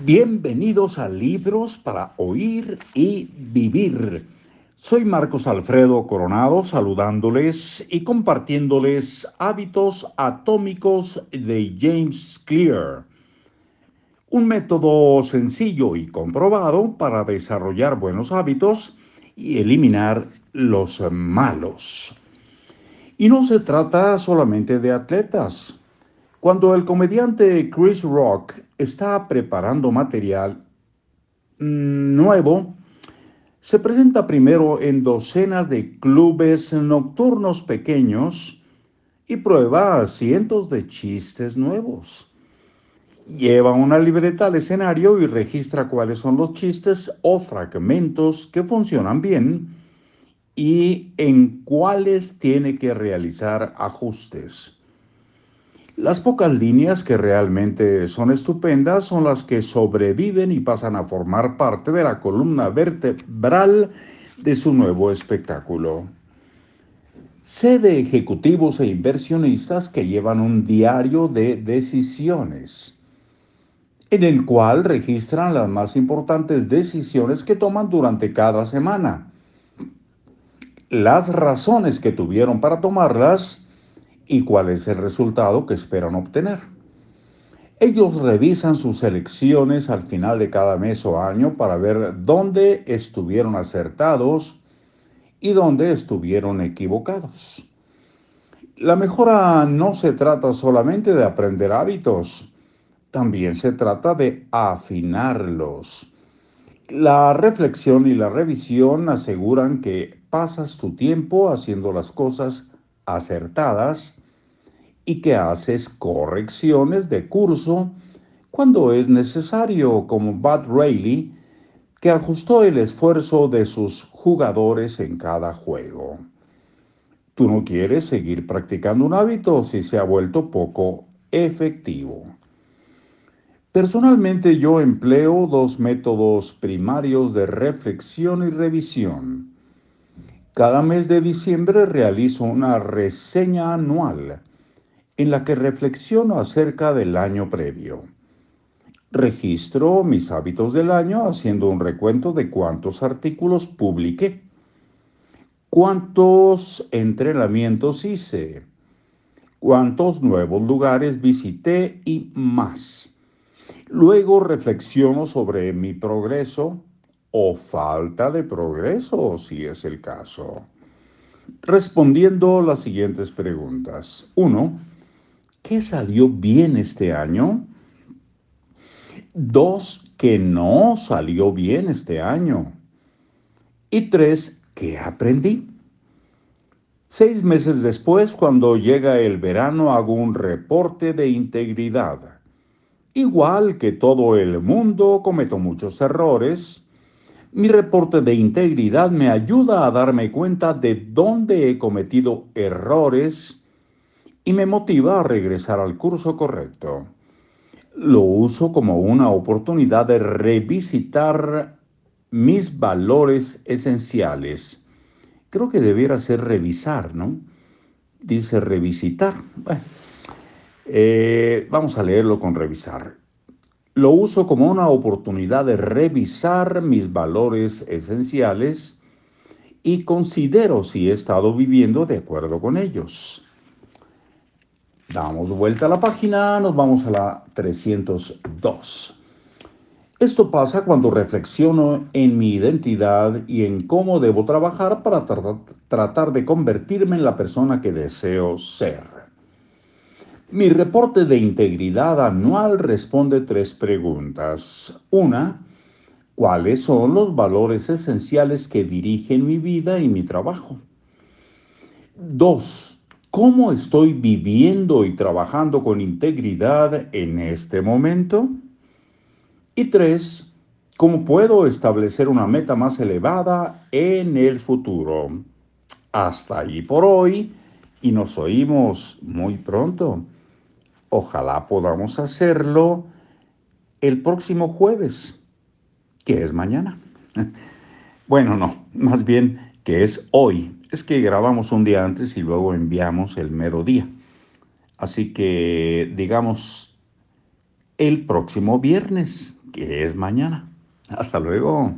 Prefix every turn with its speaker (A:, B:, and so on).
A: Bienvenidos a Libros para Oír y Vivir. Soy Marcos Alfredo Coronado saludándoles y compartiéndoles hábitos atómicos de James Clear. Un método sencillo y comprobado para desarrollar buenos hábitos y eliminar los malos. Y no se trata solamente de atletas. Cuando el comediante Chris Rock está preparando material mm, nuevo, se presenta primero en docenas de clubes nocturnos pequeños y prueba cientos de chistes nuevos. Lleva una libreta al escenario y registra cuáles son los chistes o fragmentos que funcionan bien y en cuáles tiene que realizar ajustes. Las pocas líneas que realmente son estupendas son las que sobreviven y pasan a formar parte de la columna vertebral de su nuevo espectáculo. Sé de ejecutivos e inversionistas que llevan un diario de decisiones, en el cual registran las más importantes decisiones que toman durante cada semana, las razones que tuvieron para tomarlas, y cuál es el resultado que esperan obtener. Ellos revisan sus elecciones al final de cada mes o año para ver dónde estuvieron acertados y dónde estuvieron equivocados. La mejora no se trata solamente de aprender hábitos, también se trata de afinarlos. La reflexión y la revisión aseguran que pasas tu tiempo haciendo las cosas acertadas y que haces correcciones de curso cuando es necesario, como Bud Rayleigh, que ajustó el esfuerzo de sus jugadores en cada juego. Tú no quieres seguir practicando un hábito si se ha vuelto poco efectivo. Personalmente yo empleo dos métodos primarios de reflexión y revisión. Cada mes de diciembre realizo una reseña anual en la que reflexiono acerca del año previo. Registro mis hábitos del año haciendo un recuento de cuántos artículos publiqué, cuántos entrenamientos hice, cuántos nuevos lugares visité y más. Luego reflexiono sobre mi progreso, o falta de progreso, si es el caso. Respondiendo las siguientes preguntas. Uno, ¿qué salió bien este año? Dos, ¿qué no salió bien este año? Y tres, ¿qué aprendí? Seis meses después, cuando llega el verano, hago un reporte de integridad. Igual que todo el mundo, cometo muchos errores, mi reporte de integridad me ayuda a darme cuenta de dónde he cometido errores y me motiva a regresar al curso correcto. Lo uso como una oportunidad de revisitar mis valores esenciales. Creo que debiera ser revisar, ¿no? Dice revisitar. Bueno, eh, vamos a leerlo con revisar. Lo uso como una oportunidad de revisar mis valores esenciales y considero si he estado viviendo de acuerdo con ellos. Damos vuelta a la página, nos vamos a la 302. Esto pasa cuando reflexiono en mi identidad y en cómo debo trabajar para tratar de convertirme en la persona que deseo ser. Mi reporte de integridad anual responde tres preguntas. Una, ¿cuáles son los valores esenciales que dirigen mi vida y mi trabajo? Dos, ¿cómo estoy viviendo y trabajando con integridad en este momento? Y tres, ¿cómo puedo establecer una meta más elevada en el futuro? Hasta ahí por hoy y nos oímos muy pronto. Ojalá podamos hacerlo el próximo jueves, que es mañana. Bueno, no, más bien que es hoy. Es que grabamos un día antes y luego enviamos el mero día. Así que digamos el próximo viernes, que es mañana. Hasta luego.